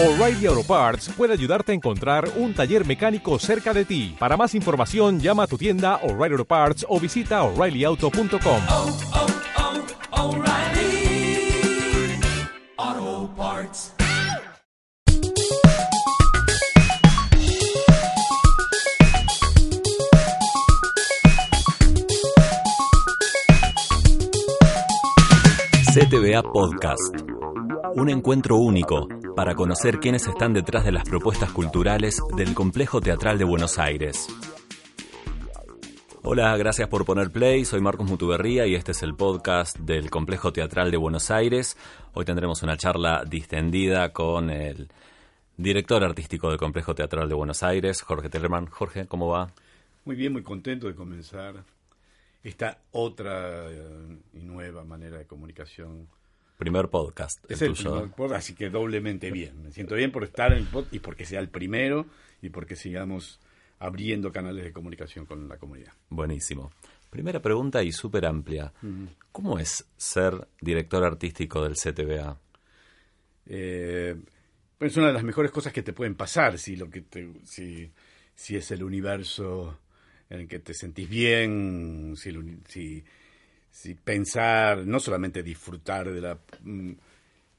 O'Reilly Auto Parts puede ayudarte a encontrar un taller mecánico cerca de ti. Para más información, llama a tu tienda O'Reilly Auto Parts o visita oreillyauto.com. oh, oh, O'Reilly Auto Parts. CTBA Podcast. Un encuentro único para conocer quiénes están detrás de las propuestas culturales del Complejo Teatral de Buenos Aires. Hola, gracias por poner play. Soy Marcos Mutuberría y este es el podcast del Complejo Teatral de Buenos Aires. Hoy tendremos una charla distendida con el director artístico del Complejo Teatral de Buenos Aires, Jorge Tellerman. Jorge, ¿cómo va? Muy bien, muy contento de comenzar esta otra eh, y nueva manera de comunicación. Primer podcast. Es el el tuyo. primer podcast, así que doblemente bien. Me siento bien por estar en el podcast y porque sea el primero y porque sigamos abriendo canales de comunicación con la comunidad. Buenísimo. Primera pregunta y súper amplia. ¿Cómo es ser director artístico del CTBA? Eh, es una de las mejores cosas que te pueden pasar si lo que te, si, si es el universo en el que te sentís bien, si, si, si pensar, no solamente disfrutar de la mm,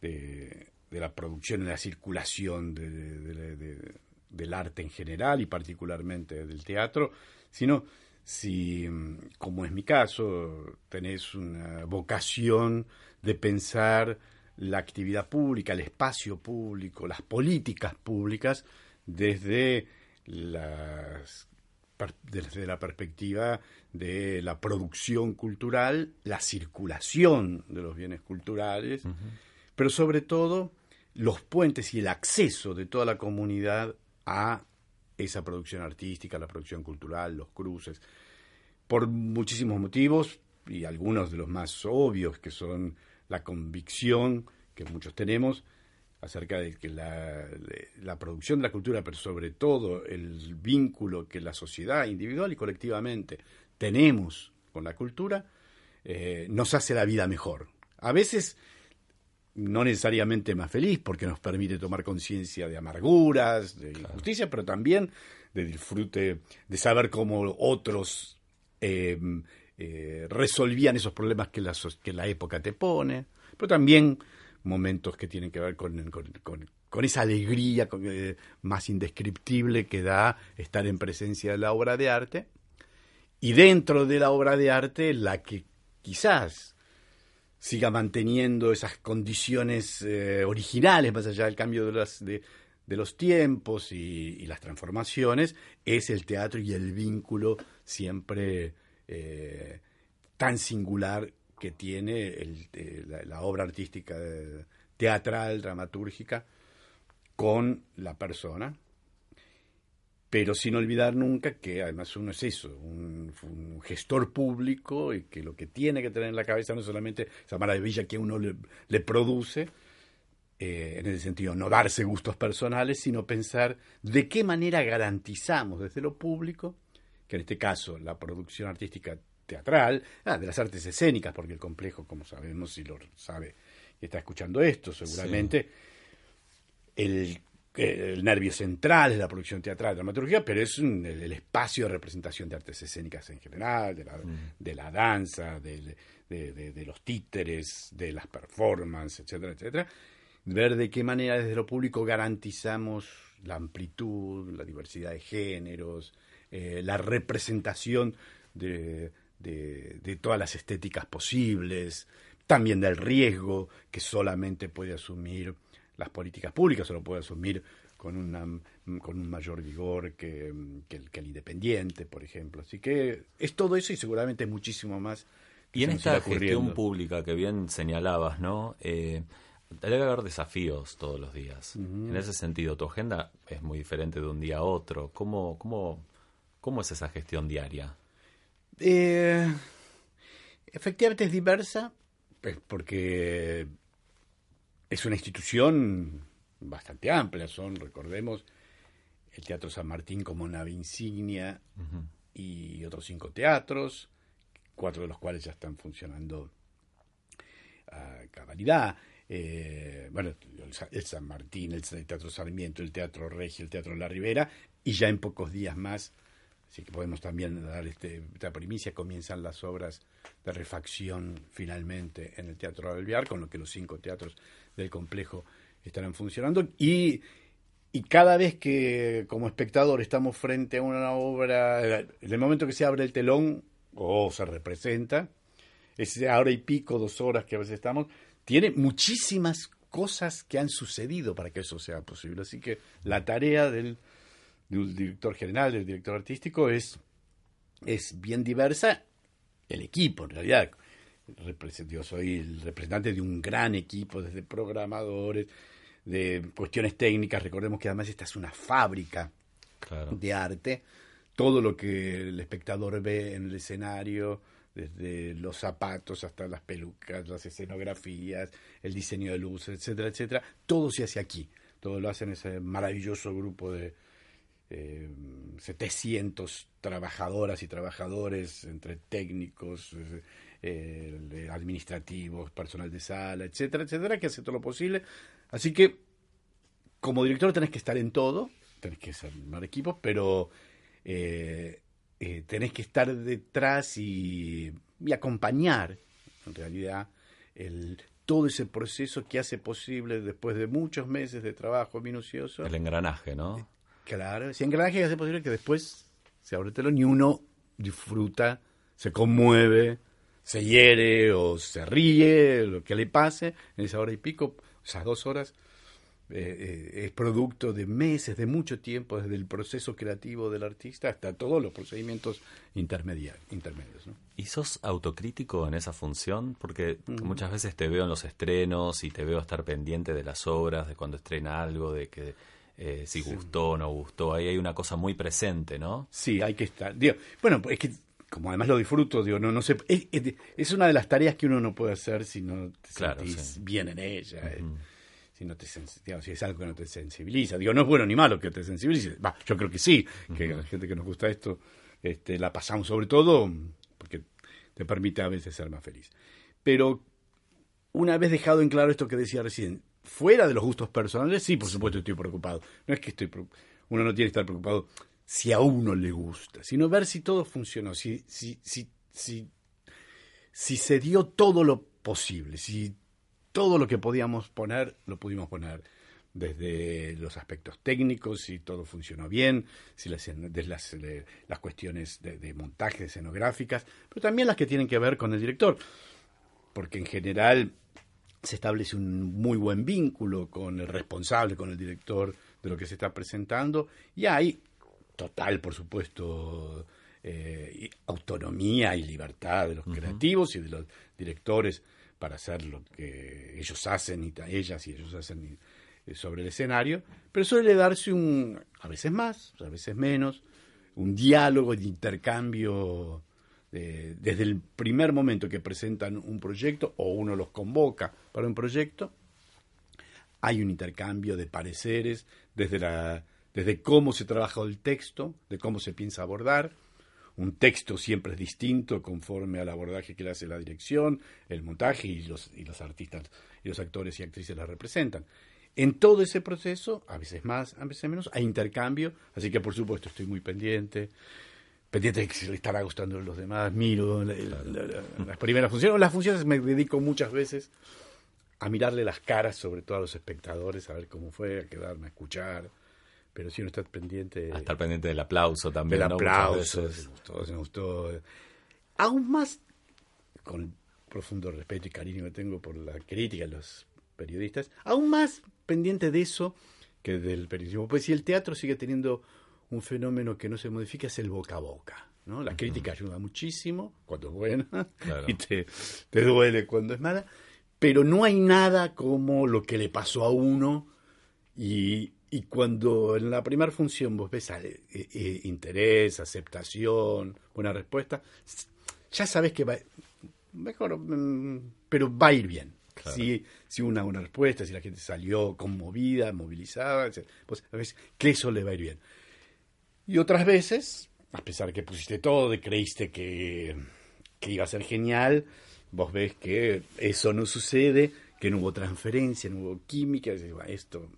de, la producción y la circulación de- de- de- de- del arte en general y particularmente del teatro, sino si, mm, como es mi caso, tenés una vocación de pensar la actividad pública, el espacio público, las políticas públicas desde las desde la perspectiva de la producción cultural, la circulación de los bienes culturales, pero sobre todo los puentes y el acceso de toda la comunidad a esa producción artística, la producción cultural, los cruces, por muchísimos motivos y algunos de los más obvios que son la convicción que muchos tenemos acerca de que la, producción de la cultura, pero sobre todo el vínculo que la sociedad individual y colectivamente tenemos con la cultura, eh, nos hace la vida mejor. A veces no necesariamente más feliz, porque nos permite tomar conciencia de amarguras, de injusticia, pero también de disfrute, de saber cómo otros eh, eh, resolvían esos problemas que la, que la época te pone, pero también momentos que tienen que ver con, con- esa alegría eh, más indescriptible que da estar en presencia de la obra de arte, y dentro de la obra de arte la que quizás siga manteniendo esas condiciones eh, originales, más allá del cambio de, de, los tiempos y, y las transformaciones, es el teatro y el vínculo siempre eh, tan singular que tiene el- eh, la, obra artística eh, teatral, dramatúrgica, con la persona, pero sin olvidar nunca que además uno es eso, un, gestor público y que lo que tiene que tener en la cabeza no es solamente esa maravilla que uno le, produce, eh, en ese sentido, no darse gustos personales, sino pensar de qué manera garantizamos desde lo público, que en este caso la producción artística teatral, ah, de las artes escénicas, porque el complejo, como sabemos, si lo sabe y está escuchando esto, seguramente, el, el nervio central es la producción teatral, dramaturgia, pero es un- el, el espacio de representación de artes escénicas en general, de la, de la danza, de, de- de los títeres, de las performances, etcétera, etcétera. Ver de qué manera desde lo público garantizamos la amplitud, la diversidad de géneros, eh, la representación de, de- de todas las estéticas posibles, también del riesgo que solamente puede asumir las políticas públicas, o lo puede asumir con, una, con un mayor vigor que, que el, que el independiente, por ejemplo. Así que es todo eso y seguramente muchísimo más. que Y en esta gestión pública que bien señalabas, ¿no? Eh, debe haber desafíos todos los días. En ese sentido, tu agenda es muy diferente de un día a otro. ¿Cómo, cómo, cómo es esa gestión diaria? Eh, efectivamente es diversa, pues, porque es una institución bastante amplia. Son, recordemos, el Teatro San Martín como nave insignia y otros cinco teatros, cuatro de los cuales ya están funcionando a cabalidad. eh, bueno, el Sa- el San Martín, el Teatro Sarmiento, el Teatro Regio, el Teatro La Ribera, y ya en pocos días más, así que podemos también dar este, esta primicia, comienzan las obras de refacción finalmente en el Teatro Alvear, con lo que los cinco teatros del complejo estarán funcionando, y, y cada vez que como espectador estamos frente a una obra, en el momento que se abre el telón o se representa, ese hora y pico, dos horas que a veces estamos, tiene muchísimas cosas que han sucedido para que eso sea posible. Así que la tarea del, del director general, del director artístico, es, es bien diversa. El equipo, en realidad, yo soy el representante de un gran equipo, desde programadores, de cuestiones técnicas. Recordemos que además esta es una fábrica Claro. de arte, todo lo que el espectador ve en el escenario, desde los zapatos hasta las pelucas, las escenografías, el diseño de luces, etcétera, etcétera, todo se hace aquí. Todo lo hacen ese maravilloso grupo de eh, 700 trabajadoras y trabajadores, entre técnicos, eh, eh, administrativos, personal de sala, etcétera, etcétera, que hace todo lo posible. Así que como director tenés que estar en todo, tenés que armar equipos, pero eh, eh, tenés que estar detrás y, y acompañar, en realidad, el, todo ese proceso que hace posible después de muchos meses de trabajo minucioso. El engranaje, ¿no? Claro, ese engranaje hace posible que después se abre el telón y uno disfruta, se conmueve, se hiere o se ríe, lo que le pase en esa hora y pico, esas dos horas, eh, eh, es producto de meses, de mucho tiempo, desde el proceso creativo del artista hasta todos los procedimientos intermedios. ¿no? ¿Y sos autocrítico en esa función? Porque Mm. muchas veces te veo en los estrenos y te veo estar pendiente de las obras, de cuando estrena algo, de que eh, si gustó o no gustó. Ahí hay una cosa muy presente, ¿no? Sí, hay que estar. Digo, bueno, es que como además lo disfruto, digo, no, no sé, es, es- es una de las tareas que uno no puede hacer si no te Claro, sentís sí. bien en ella. eh, Si no te digamos, si es algo que no te sensibiliza. Digo, no es bueno ni malo que te sensibilice. Va, yo creo que sí, que la gente que nos gusta esto este, la pasamos sobre todo porque te permite a veces ser más feliz. Pero una vez dejado en claro esto que decía recién, fuera de los gustos personales, sí, por supuesto estoy preocupado. No es que estoy uno no tiene que estar preocupado si a uno le gusta, sino ver si todo funcionó, si, si, si, si, si se dio todo lo posible, si todo lo que podíamos poner, lo pudimos poner desde los aspectos técnicos, si todo funcionó bien, si las, desde las, las cuestiones de, de montaje, escenográficas, pero también las que tienen que ver con el director porque en general se establece un muy buen vínculo con el responsable, con el director de lo que se está presentando, y hay total, por supuesto, eh, y autonomía y libertad de los creativos y de los directores para hacer lo que ellos hacen y ellas y ellos hacen y- eh, sobre el escenario, pero suele darse un, a veces más, a veces menos, un diálogo de intercambio de- desde el primer momento que presentan un proyecto o uno los convoca para un proyecto, hay un intercambio de pareceres desde, la, desde cómo se trabaja el texto, de cómo se piensa abordar. Un texto siempre es distinto conforme al abordaje que le hace la dirección, el montaje y los, y los artistas y los actores y actrices la representan. En todo ese proceso, a veces más, a veces menos, hay intercambio, así que por supuesto estoy muy pendiente, pendiente de que se le estará gustando a los demás, miro la- la- la- las primeras funciones, las funciones me dedico muchas veces a mirarle las caras, sobre todo a los espectadores, a ver cómo fue, a quedarme a escuchar, pero si uno está pendiente A estar pendiente del aplauso también. del ¿no? Aplauso, se me gustó, se me gustó. Aún más, con el profundo respeto y cariño que tengo por la crítica de los periodistas, aún más pendiente de eso que del periodismo. Pues si el teatro sigue teniendo un fenómeno que no se modifica, es el boca a boca. ¿no? La crítica ayuda muchísimo cuando es buena Claro. y te, te duele cuando es mala, pero no hay nada como lo que le pasó a uno y, y cuando en la primera función vos ves eh, eh, interés, aceptación, buena respuesta, ya sabes que va, mejor, mm, pero va a ir bien. Claro. Si, si una buena respuesta, si la gente salió conmovida, movilizada, pues a veces que eso le va a ir bien. Y otras veces, a pesar de que pusiste todo, de creíste que, que iba a ser genial, vos ves que eso no sucede que no hubo transferencia, no hubo química. y esto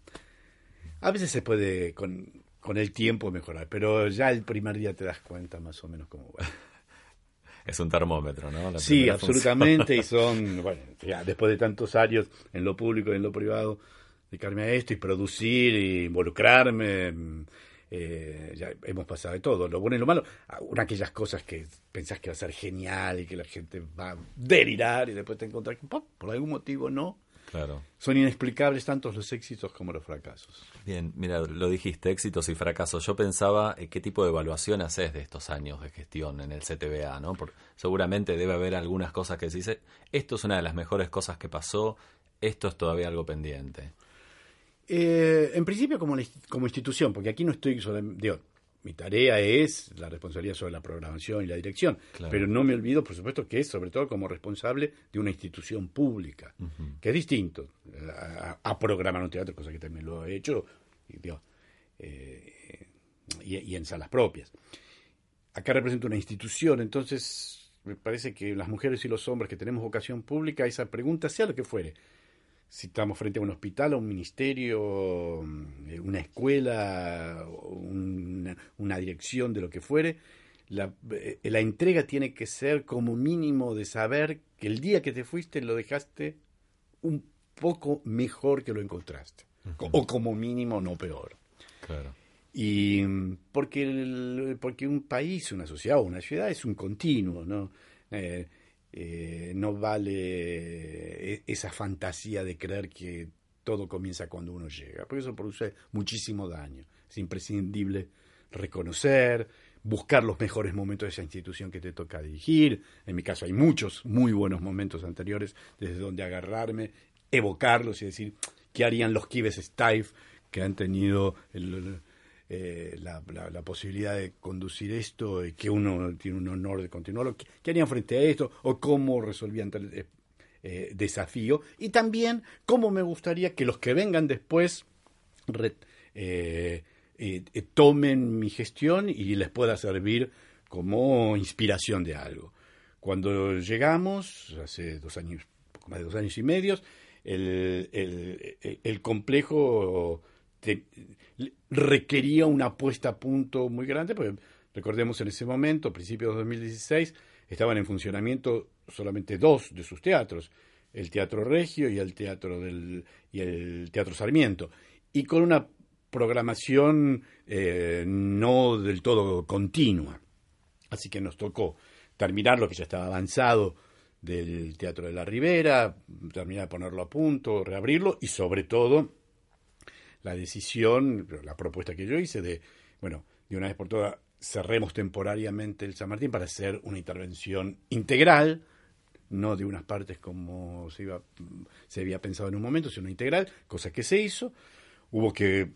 a veces se puede con, con el tiempo mejorar, pero ya el primer día te das cuenta más o menos cómo va. Es un termómetro, ¿no? La Sí, función. absolutamente, y son, bueno, ya después de tantos años en lo público y en lo privado, dedicarme a esto y producir y involucrarme, eh, ya hemos pasado de todo, lo bueno y lo malo, Ah, una de aquellas cosas que pensás que va a ser genial y que la gente va a delirar y después te encontrás que ¡pum! por algún motivo no, Claro. son inexplicables tantos los éxitos como los fracasos. Bien, mira, lo dijiste, éxitos y fracasos. Yo pensaba eh, qué tipo de evaluación haces de estos años de gestión en el CTBA, ¿no? Porque seguramente debe haber algunas cosas que se dice, esto es una de las mejores cosas que pasó, esto es todavía algo pendiente. Eh, en principio como, la inst- como institución, porque aquí no estoy digo, mi tarea es la responsabilidad sobre la programación y la dirección, Claro. pero no me olvido, por supuesto, que es sobre todo como responsable de una institución pública, que es distinto a, a programar un teatro, cosa que también lo he hecho, y, digo, eh, y, y en salas propias. Acá represento una institución, entonces me parece que las mujeres y los hombres que tenemos vocación pública, esa pregunta, sea lo que fuere, si estamos frente a un hospital, a un ministerio, mm, una escuela, una, una dirección de lo que fuere, la, eh, la entrega tiene que ser como mínimo de saber que el día que te fuiste lo dejaste un poco mejor que lo encontraste. O como mínimo no peor. Claro. Y mm, porque, el- porque un país, una sociedad o una ciudad es un continuo, ¿no? Eh, eh, no vale e- esa fantasía de creer que todo comienza cuando uno llega, porque eso produce muchísimo daño. Es imprescindible reconocer, buscar los mejores momentos de esa institución que te toca dirigir. En mi caso hay muchos muy buenos momentos anteriores desde donde agarrarme, evocarlos y decir qué harían los Kibes Stife que han tenido el- eh, la, la- posibilidad de conducir esto y que uno tiene un honor de continuarlo. ¿Qué, harían frente a esto? ¿O cómo resolvían tal eh, eh, desafío? Y también cómo me gustaría que los que vengan después tomen mi gestión y les pueda servir como inspiración de algo. Cuando llegamos, hace dos años, poco más de dos años y medio, el- el complejo te- requería una puesta a punto muy grande, porque recordemos en ese momento, principios de 2016, estaban en funcionamiento solamente dos de sus teatros, el Teatro Regio y el Teatro del y el Teatro Sarmiento, y con una programación eh, no del todo continua. Así que nos tocó terminar lo que ya estaba avanzado del Teatro de la Ribera, terminar de ponerlo a punto, reabrirlo y sobre todo la decisión, la propuesta que yo hice de, bueno, de una vez por todas cerremos temporariamente el San Martín para hacer una intervención integral, no de unas partes como se, iba, se había pensado en un momento, sino integral, cosa que se hizo. Hubo que,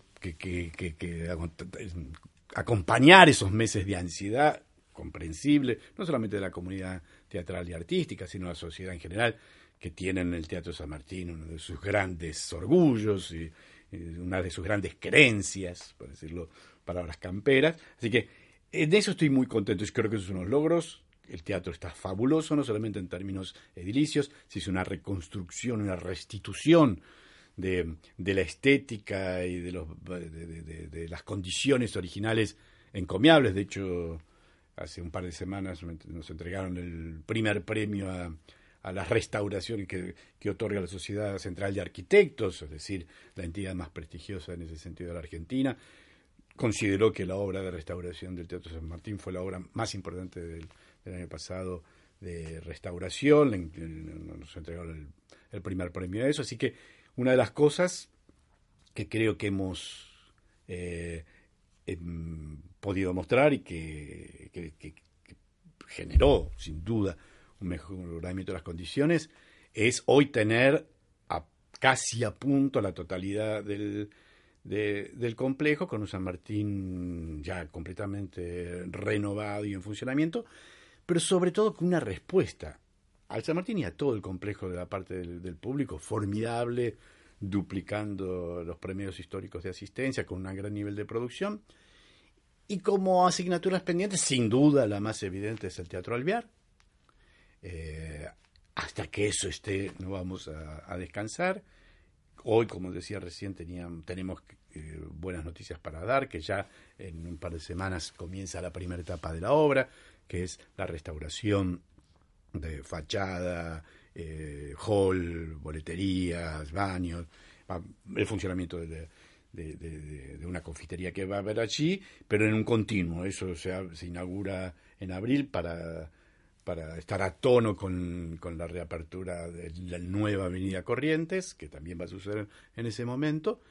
acompañar esos meses de ansiedad comprensible, no solamente de la comunidad teatral y artística, sino de la sociedad en general, que tienen el Teatro San Martín uno de sus grandes orgullos y una de sus grandes creencias, por decirlo palabras camperas. Así que en eso estoy muy contento y creo que esos son los logros. El teatro está fabuloso, no solamente en términos edilicios, se hizo una reconstrucción, una restitución de, de la estética y de, los, de, de- de- de las condiciones originales encomiables. De hecho, hace un par de semanas nos entregaron el primer premio a, a la restauración que, otorga la Sociedad Central de Arquitectos, es decir, la entidad más prestigiosa en ese sentido de la Argentina. Consideró que la obra de restauración del Teatro San Martín fue la obra más importante del, año pasado de restauración. Nos entregaron el, el primer premio a eso. Así que una de las cosas que creo que hemos eh, em, podido mostrar y que generó, sin duda, mejoramiento de las condiciones, es hoy tener casi a punto la totalidad del, de- del complejo, con un San Martín ya completamente renovado y en funcionamiento, pero sobre todo con una respuesta al San Martín y a todo el complejo de la parte del, del público, formidable, duplicando los premios históricos de asistencia con un gran nivel de producción. Y como asignaturas pendientes, sin duda la más evidente es el Teatro Alvear. Eh, hasta que eso esté, no vamos a, descansar. Hoy, como decía recién, tenían, tenemos eh, buenas noticias para dar, que ya en un par de semanas comienza la primera etapa de la obra, que es la restauración de fachada, eh, hall, boleterías, baños, el funcionamiento de, una confitería que va a haber allí, pero en un continuo. Eso se inaugura en abril para, para estar a tono con, con la reapertura de la nueva Avenida Corrientes, que también va a suceder en ese momento,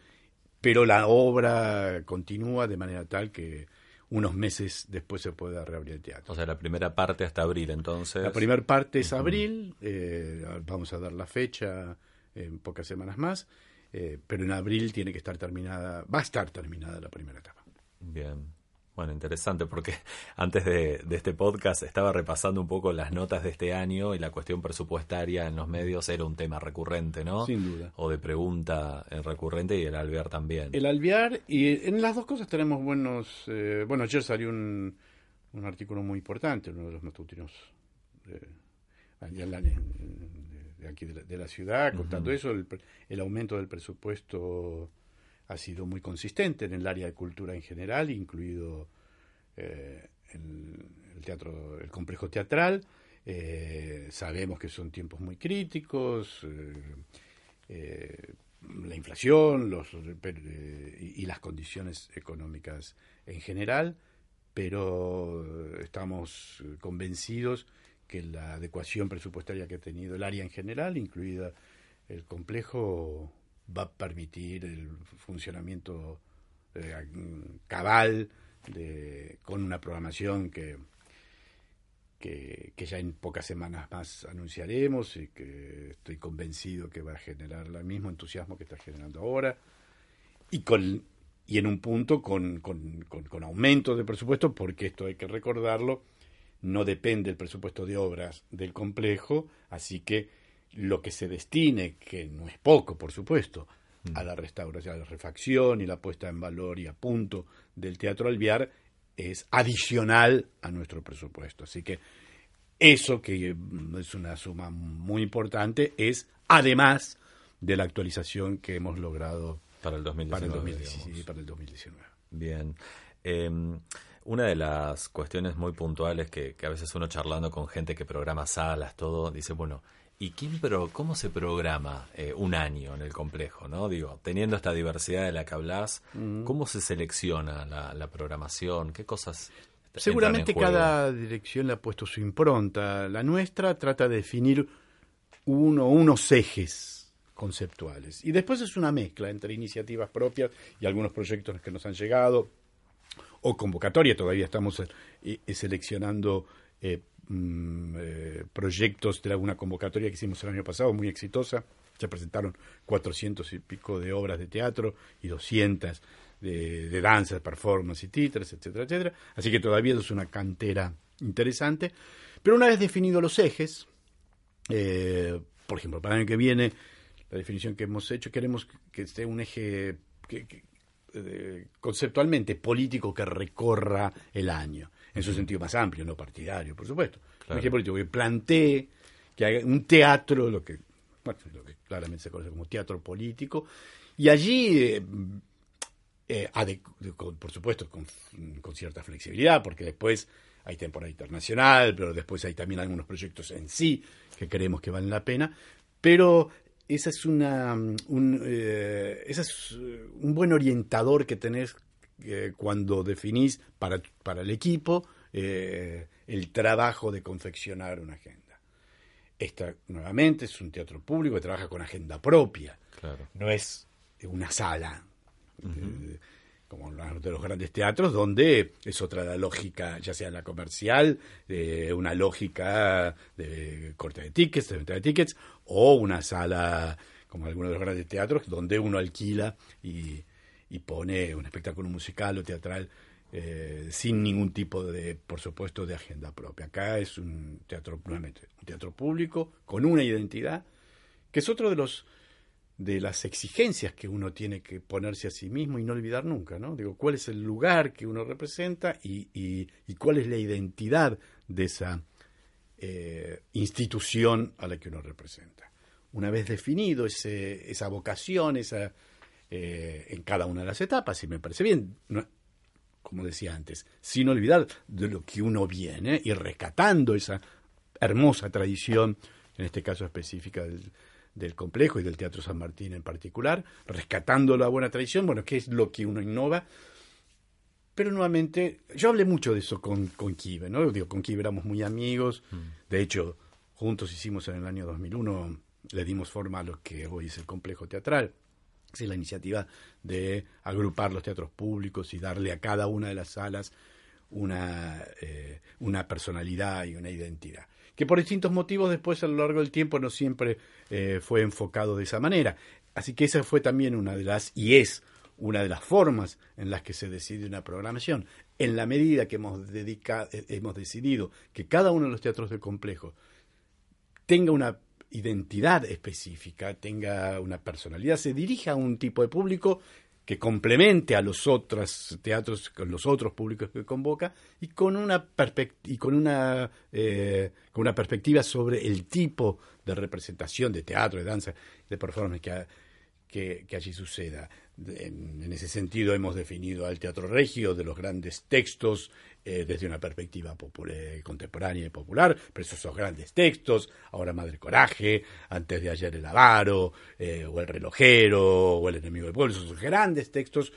pero la obra continúa de manera tal que unos meses después se pueda reabrir el teatro. O sea, la primera parte hasta abril, entonces. La primera parte es abril, eh, vamos a dar la fecha en pocas semanas más, eh, pero en abril tiene que estar terminada, va a estar terminada la primera etapa. Bien. Bueno, interesante porque antes de, de este podcast estaba repasando un poco las notas de este año y la cuestión presupuestaria en los medios era un tema recurrente, ¿no? Sin duda. O de pregunta eh, recurrente y el alvear también. El alvear, y en las dos cosas tenemos buenos... eh, bueno, ayer salió un, un artículo muy importante, uno de los matutinos la- de, aquí de la, de la ciudad, contando eso, el, el aumento del presupuesto ha sido muy consistente en el área de cultura en general, incluido eh, el, teatro, el complejo teatral. Eh, sabemos que son tiempos muy críticos, eh, la inflación los, y, y las condiciones económicas en general, pero estamos convencidos que la adecuación presupuestaria que ha tenido el área en general, incluida el complejo, va a permitir el funcionamiento eh, cabal de, con una programación que, que, ya en pocas semanas más anunciaremos y que estoy convencido que va a generar el mismo entusiasmo que está generando ahora. Y con y en un punto con, con, con, con aumento de presupuesto porque esto hay que recordarlo no depende el presupuesto de obras del complejo así que lo que se destine que no es poco por supuesto a la restauración, a la refacción y la puesta en valor y a punto del Teatro Alviar es adicional a nuestro presupuesto. Así que eso, que mm, es una suma muy importante, es además de la actualización que hemos logrado para el 2019. para el, 2019, digamos. para el 2019. Bien. Eh, una de las cuestiones muy puntuales que, que a veces uno charlando con gente que programa salas, todo, dice, bueno, ¿y quién pro, cómo se programa eh, un año en el complejo? no Digo, teniendo esta diversidad de la que hablas, ¿cómo se selecciona la, la programación? ¿Qué cosas Seguramente cada dirección le ha puesto su impronta. La nuestra trata de definir uno, unos ejes conceptuales. Y después es una mezcla entre iniciativas propias y algunos proyectos que nos han llegado, o convocatoria, todavía estamos eh, eh, seleccionando eh, mm, eh, proyectos de alguna convocatoria que hicimos el año pasado, muy exitosa. Se presentaron 400 y pico de obras de teatro y 200 de, de danza, performance y títeres, etcétera, etcétera. Así que todavía es una cantera interesante. Pero una vez definidos los ejes, eh, por ejemplo, para el año que viene, la definición que hemos hecho, queremos que esté un eje que- eh, conceptualmente político que recorra el año, en su sentido más amplio, no partidario, por supuesto. Claro. Un político que plantee que haga un teatro, lo que, bueno, lo que claramente se conoce como teatro político, y allí, eh, eh, con- por supuesto, con, con cierta flexibilidad, porque después hay temporada internacional, pero después hay también algunos proyectos en sí que creemos que valen la pena, pero esa es una un, eh, ese es un buen orientador que tenés eh, cuando definís para, para el equipo eh, el trabajo de confeccionar una agenda. Esta, nuevamente, es un teatro público que trabaja con agenda propia Claro. no es una sala eh, como los de los grandes teatros donde es otra la lógica ya sea la comercial una lógica de corte de tickets de venta de tickets o una sala como algunos de los grandes teatros donde uno alquila y, y pone un espectáculo musical o teatral eh, sin ningún tipo de, por supuesto, de agenda propia. Acá es un teatro, nuevamente, un teatro público con una identidad, que es otro de los de las exigencias que uno tiene que ponerse a sí mismo y no olvidar nunca, ¿no? Digo, cuál es el lugar que uno representa y, y- y cuál es la identidad de esa eh, institución a la que uno representa. Una vez definido ese, esa vocación, esa, eh, en cada una de las etapas, y me parece bien, no- como decía antes, sin olvidar de lo que uno viene y rescatando esa hermosa tradición, en este caso específica del, del complejo y del Teatro San Martín en particular, rescatando la buena tradición, bueno, ¿qué es lo que uno innova? Pero nuevamente, yo hablé mucho de eso con, con Kive, ¿no? Digo, con Kive éramos muy amigos, de hecho, juntos hicimos en el año 2001, le dimos forma a lo que hoy es el complejo teatral es la iniciativa de agrupar los teatros públicos y darle a cada una de las salas una, eh, una personalidad y una identidad. Que por distintos motivos después a lo largo del tiempo no siempre eh, fue enfocado de esa manera. Así que esa fue también una de las, y es una de las formas en las que se decide una programación. En la medida que hemos, eh, hemos decidido que cada uno de los teatros del complejo tenga una identidad específica, tenga una personalidad, se dirija a un tipo de público que complemente a los otros teatros, con los otros públicos que convoca y con una y con una eh, con una perspectiva sobre el tipo de representación de teatro, de danza, de performance que, que, que allí suceda. En, ese sentido hemos definido al teatro regio de los grandes textos eh, desde una perspectiva eh, contemporánea y popular, pero esos grandes textos, ahora Madre Coraje, antes de ayer El Avaro, eh, o El Relojero, o El Enemigo del Pueblo, esos grandes textos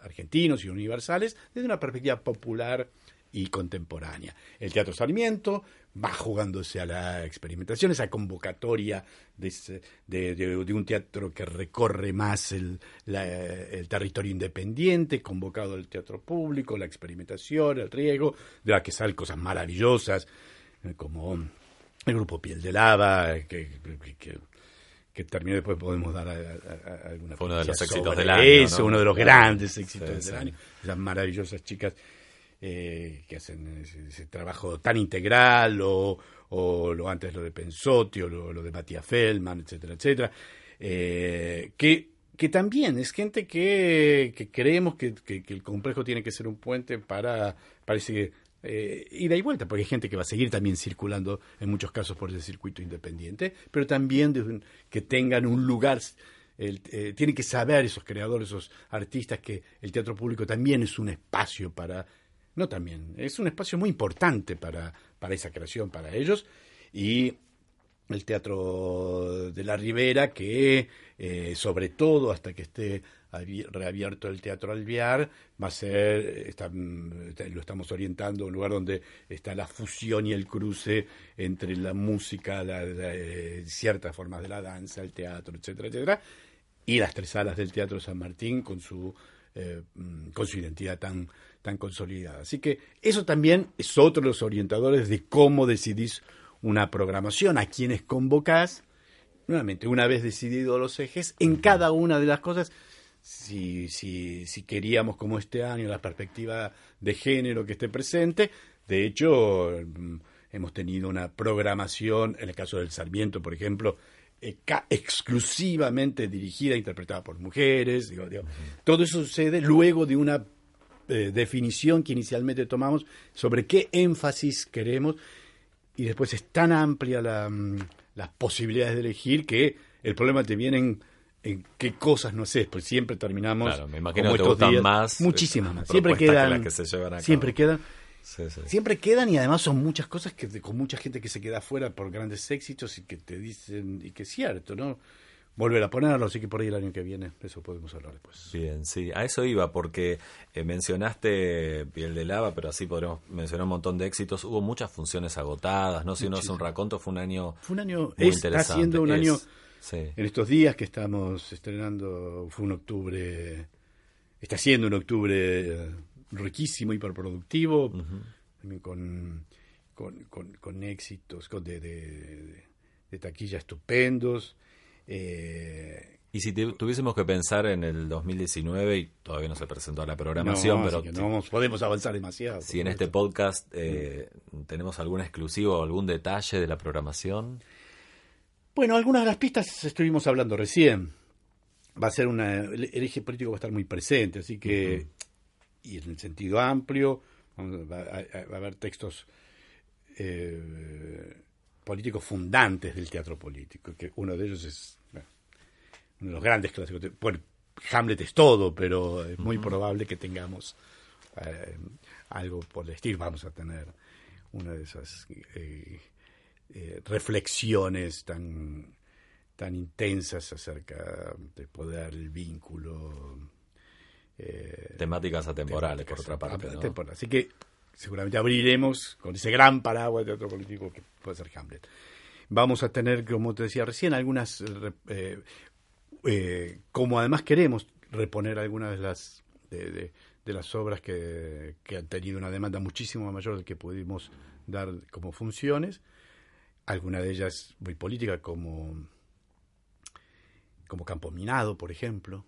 argentinos y universales desde una perspectiva popular y contemporánea. El Teatro Sarmiento va jugándose a la experimentación, esa convocatoria de, ese- de- de- de un teatro que recorre más el, la- el territorio independiente, convocado al teatro público, la experimentación, el riesgo, de la que salen cosas maravillosas, eh, como el grupo Piel de Lava, que, que- que- que terminó después podemos dar a- a- a- alguna Fue uno de los éxitos del año, eso, ¿no? uno de los grandes éxitos Sí, del sí. año esas maravillosas chicas eh, que hacen ese, trabajo tan integral, o, o lo antes lo de Pensotti, o lo, de Matías Feldman, etcétera, etcétera, eh, que, que también es gente que, que creemos que, que- el complejo tiene que ser un puente para, parece eh, ida y vuelta, porque hay gente que va a seguir también circulando en muchos casos por ese circuito independiente, pero también que tengan un lugar el, eh, tienen que saber esos creadores, esos artistas, que el teatro público también es un espacio para, no también, es un espacio muy importante para, para esa creación, para ellos, y el Teatro de la Ribera, que eh, sobre todo hasta que esté abi- reabierto el Teatro Alvear, va a ser, está- lo estamos orientando un lugar donde está la fusión y el cruce entre la música, eh, ciertas formas de la danza, el teatro, etcétera, etcétera, y las tres salas del Teatro San Martín con su eh, mm, con su identidad tan tan consolidada. Así que eso también es otro de los orientadores de cómo decidís una programación, a quienes convocás. Nuevamente, una vez decididos los ejes, en cada una de las cosas, si, si, si queríamos como este año la perspectiva de género que esté presente, de hecho, mm, hemos tenido una programación, en el caso del Sarmiento, por ejemplo, exclusivamente dirigida e interpretada por mujeres. digo, digo, Todo eso sucede luego de una eh, definición que inicialmente tomamos sobre qué énfasis queremos y después es tan amplia la, mm, las posibilidades de elegir que el problema te viene en, en qué cosas no sé, pues siempre terminamos Claro, me imagino como que te estos gustan días, más, muchísimas eh, más, siempre que quedan que se siempre quedan Sí, sí. Siempre quedan y además son muchas cosas que con mucha gente que se queda afuera por grandes éxitos y que te dicen y que es cierto, ¿no? Volver a ponerlo, así que por ahí el año que viene, eso podemos hablar después. Bien, sí, a eso iba, porque eh, mencionaste Piel de Lava, pero así podremos mencionar un montón de éxitos. Hubo muchas funciones agotadas, ¿no? Si uno hace un raconto, fue un año Fue un año, muy está interesante. siendo un Es, año, sí. en estos días que estamos estrenando, fue un octubre, está siendo un octubre eh, riquísimo, hiperproductivo, también con, con, con, con éxitos con de, de, de taquilla estupendos. Eh, Y si te- tuviésemos que pensar en el 2019, y todavía no se presentó la programación, no, pero que no podemos avanzar demasiado. si en este podcast eh, tenemos algún exclusivo o algún detalle de la programación. Bueno, algunas de las pistas estuvimos hablando recién. Va a ser una. El, el eje político va a estar muy presente, así que. Y en el sentido amplio, a- va a haber textos eh, políticos fundantes del teatro político, que uno de ellos es bueno, uno de los grandes clásicos. Bueno, Hamlet es todo, pero es muy probable que tengamos eh, algo por el estilo. Vamos a tener una de esas eh, eh, reflexiones tan, tan intensas acerca del poder, el vínculo. Temáticas atemporales, por otra parte. ¿no? Así que seguramente abriremos con ese gran paraguas de teatro político que puede ser Hamlet. Vamos a tener, como te decía recién, algunas, eh, eh, como además queremos reponer algunas de las de, de- de las obras que, que han tenido una demanda muchísimo mayor de que pudimos dar como funciones, alguna de ellas muy política como como Campo Minado, por ejemplo,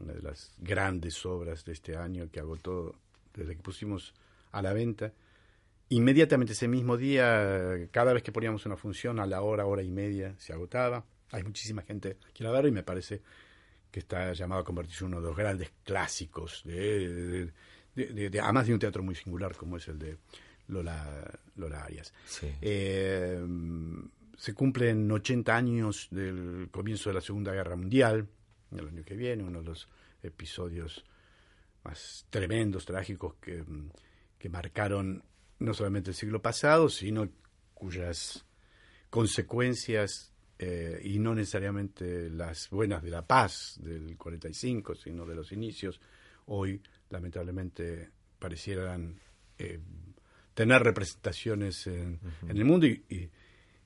una de las grandes obras de este año que agotó desde que pusimos a la venta. Inmediatamente ese mismo día, cada vez que poníamos una función, a la hora, hora y media, se agotaba. Hay muchísima gente que quiere verlo y me parece que está llamado a convertirse en uno de los grandes clásicos, de, de- de- de- de- además de un teatro muy singular como es el de Lola, Lola Arias. Sí. Eh, se cumplen 80 años del comienzo de la Segunda Guerra Mundial, el año que viene, uno de los episodios más tremendos, trágicos que, mm, que marcaron no solamente el siglo pasado, sino cuyas consecuencias, eh, y no necesariamente las buenas de la paz del 45, sino de los inicios, hoy lamentablemente parecieran eh, tener representaciones en, en el mundo y, y-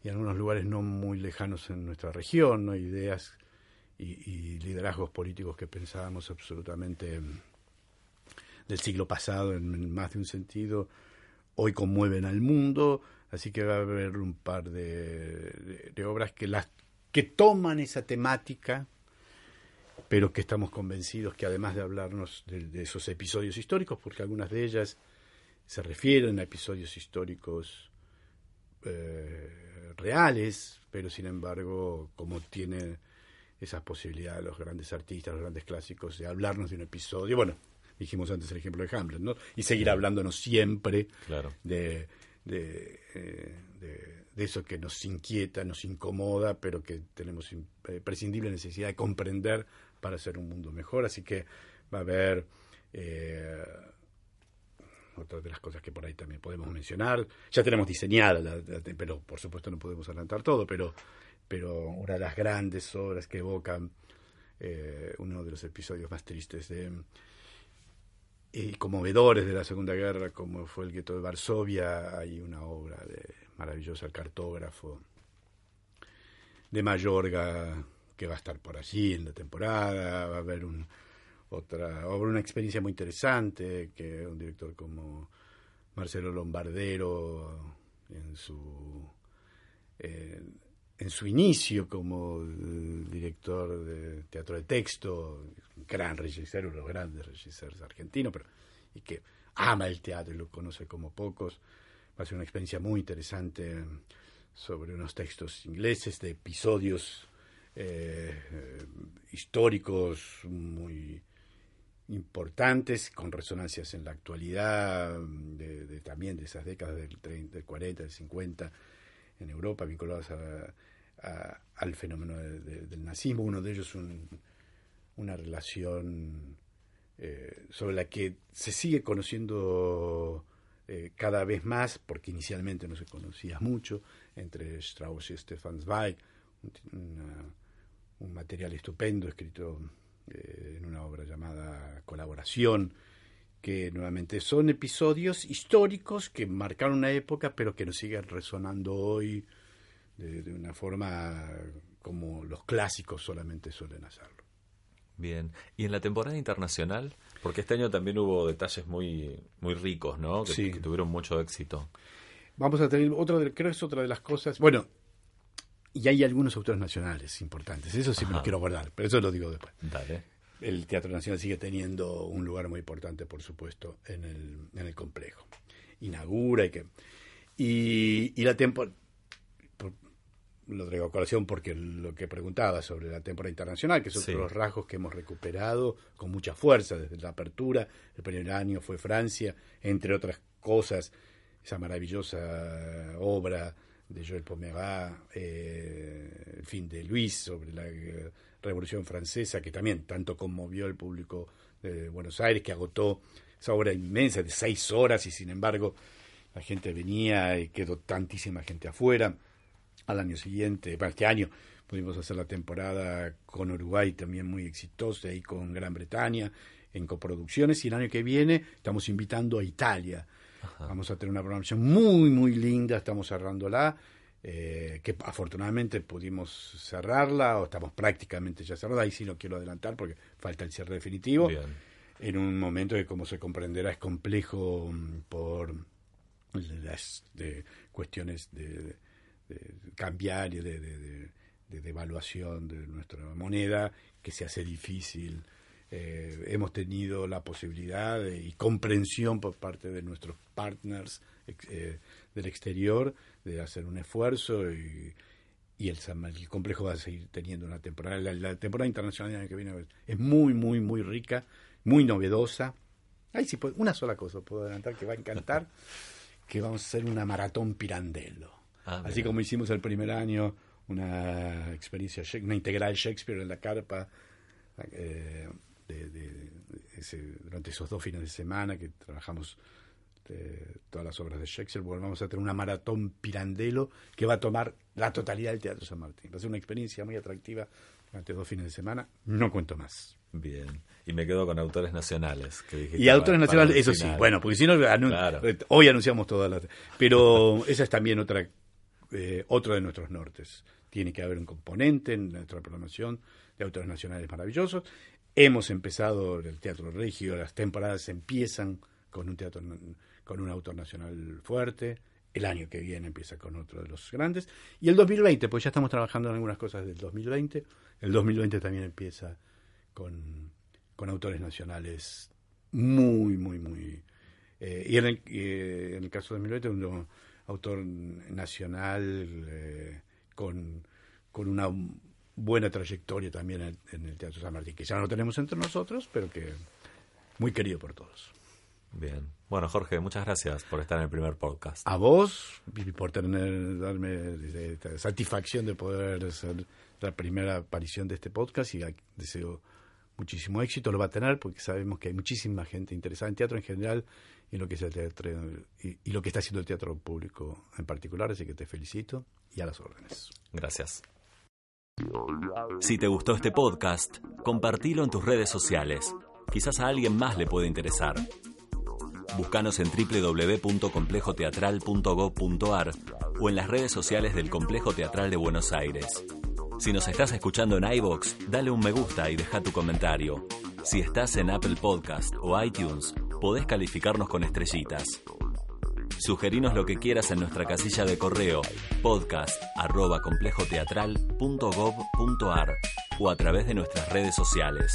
y en algunos lugares no muy lejanos en nuestra región, ¿no? ideas y, y liderazgos políticos que pensábamos absolutamente del siglo pasado en, más de un sentido, hoy conmueven al mundo, así que va a haber un par de, de- obras que las que toman esa temática, pero que estamos convencidos que además de hablarnos de, esos episodios históricos, porque algunas de ellas se refieren a episodios históricos eh, reales, pero sin embargo, como tiene esas posibilidades los grandes artistas, los grandes clásicos, de hablarnos de un episodio, bueno, dijimos antes el ejemplo de Hamlet, ¿no? Y seguir hablándonos siempre Claro. de, de, eh, de- de eso que nos inquieta, nos incomoda, pero que tenemos im- eh, necesidad de comprender para hacer un mundo mejor. Así que va a haber eh, otra de las cosas que por ahí también podemos mencionar. Ya tenemos diseñada, la- la- pero por supuesto no podemos adelantar todo, pero, pero una de las grandes obras que evocan eh, uno de los episodios más tristes de, y conmovedores de la Segunda Guerra, como fue el gueto de Varsovia, hay una obra de maravillosa el cartógrafo de Mayorga que va a estar por allí en la temporada, va a haber un, otra obra, una experiencia muy interesante que un director como Marcelo Lombardero en su eh, en su inicio como eh, director de teatro de texto, un gran regisseur, uno de los grandes regisseurs argentinos, pero y que ama el teatro y lo conoce como pocos. Va a ser una experiencia muy interesante sobre unos textos ingleses de episodios eh, eh, históricos muy importantes, con resonancias en la actualidad, de, también de esas décadas del, 30, del 40, del 50 en Europa, vinculados a- al fenómeno de- de- del nazismo. Uno de ellos un- una relación eh, sobre la que se sigue conociendo eh, cada vez más, porque inicialmente no se conocía mucho, entre Strauss y Stefan Zweig, un material estupendo escrito eh, en una obra llamada Colaboración, que nuevamente son episodios históricos que marcaron una época, pero que nos siguen resonando hoy de, de una forma como los clásicos solamente suelen hacerlo. Bien. Y en la temporada internacional, porque este año también hubo detalles muy, muy ricos, ¿no? Que, Sí. que tuvieron mucho éxito. Vamos a tener otro, de- creo que es otra de las cosas. Bueno, y hay algunos autores nacionales importantes, eso sí me lo Ajá. quiero guardar, pero eso lo digo después. Dale. El Teatro Nacional sigue teniendo un lugar muy importante, por supuesto, en el, en el complejo. Inaugura y que. Y, y la temporada. Lo traigo a colación porque lo que preguntaba sobre la temporada internacional, que son Sí. otros rasgos que hemos recuperado con mucha fuerza desde la apertura. El primer año fue Francia, entre otras cosas. esa maravillosa obra de Joël Pomerat, eh, el fin de Luis, sobre la eh, Revolución Francesa, que también tanto conmovió al público de Buenos Aires, que agotó esa obra inmensa de seis horas y sin embargo la gente venía y quedó tantísima gente afuera. Al año siguiente, para este año, pudimos hacer la temporada con Uruguay también muy exitosa y con Gran Bretaña en coproducciones y el año que viene estamos invitando a Italia. Vamos a tener una programación muy, muy linda, estamos cerrándola, eh, que afortunadamente pudimos cerrarla o estamos prácticamente ya cerrada, ahí sí no quiero adelantar porque falta el cierre definitivo. Bien. En un momento que, como se comprenderá, es complejo mm, por las de cuestiones de, de cambiar y de, de, de- de devaluación de nuestra moneda, que se hace difícil. Eh, hemos tenido la posibilidad de- y comprensión por parte de nuestros partners eh, del exterior de hacer un esfuerzo y, y el, el complejo va a seguir teniendo una temporada. La, la temporada internacional del año que viene es muy, muy, muy rica, muy novedosa. Ay, sí, una sola cosa puedo adelantar que va a encantar, que vamos a hacer una maratón Pirandello. Ah, Así como hicimos el primer año una experiencia, una integral Shakespeare en la carpa, eh, de- de- de ese- durante esos dos fines de semana que trabajamos eh, todas las obras de Shakespeare, bueno, vamos a tener una maratón Pirandello que va a tomar la totalidad del Teatro San Martín. Va a ser una experiencia muy atractiva durante dos fines de semana. No cuento más. Bien. Y me quedo con autores nacionales. Que Y autores para- nacionales, eso sí, bueno, porque si no, Claro. hoy anunciamos todas las... Pero esa es también otra eh, otro de nuestros nortes. Tiene que haber un componente en nuestra programación de autores nacionales maravillosos. Hemos empezado el Teatro Regio, las temporadas empiezan con un teatro con un autor nacional fuerte. El año que viene empieza con otro de los grandes. Y el 2020, pues ya estamos trabajando en algunas cosas del 2020. El 2020 también empieza con, con autores nacionales muy, muy, muy... eh, y en el, eh, en el caso de 2020, un autor nacional eh, con, con una buena trayectoria también en, en el Teatro San Martín, que ya no tenemos entre nosotros, pero que muy querido por todos. Bien. Bueno, Jorge, muchas gracias por estar en el primer podcast. A vos, y por tener, darme esta satisfacción de poder ser la primera aparición de este podcast y deseo muchísimo éxito, lo va a tener porque sabemos que hay muchísima gente interesada en teatro en general y lo que es el teatro y lo que está haciendo el teatro público en particular, así que te felicito y a las órdenes. Gracias. Si te gustó este podcast, compartilo en tus redes sociales. Quizás a alguien más le puede interesar. Búscanos en www.complejoteatral.gov.ar o en las redes sociales del Complejo Teatral de Buenos Aires. Si nos estás escuchando en iBox, dale un me gusta y deja tu comentario. Si estás en Apple Podcast o iTunes, podés calificarnos con estrellitas. Sugerinos lo que quieras en nuestra casilla de correo podcast arroba complejoteatral.gov.ar o a través de nuestras redes sociales.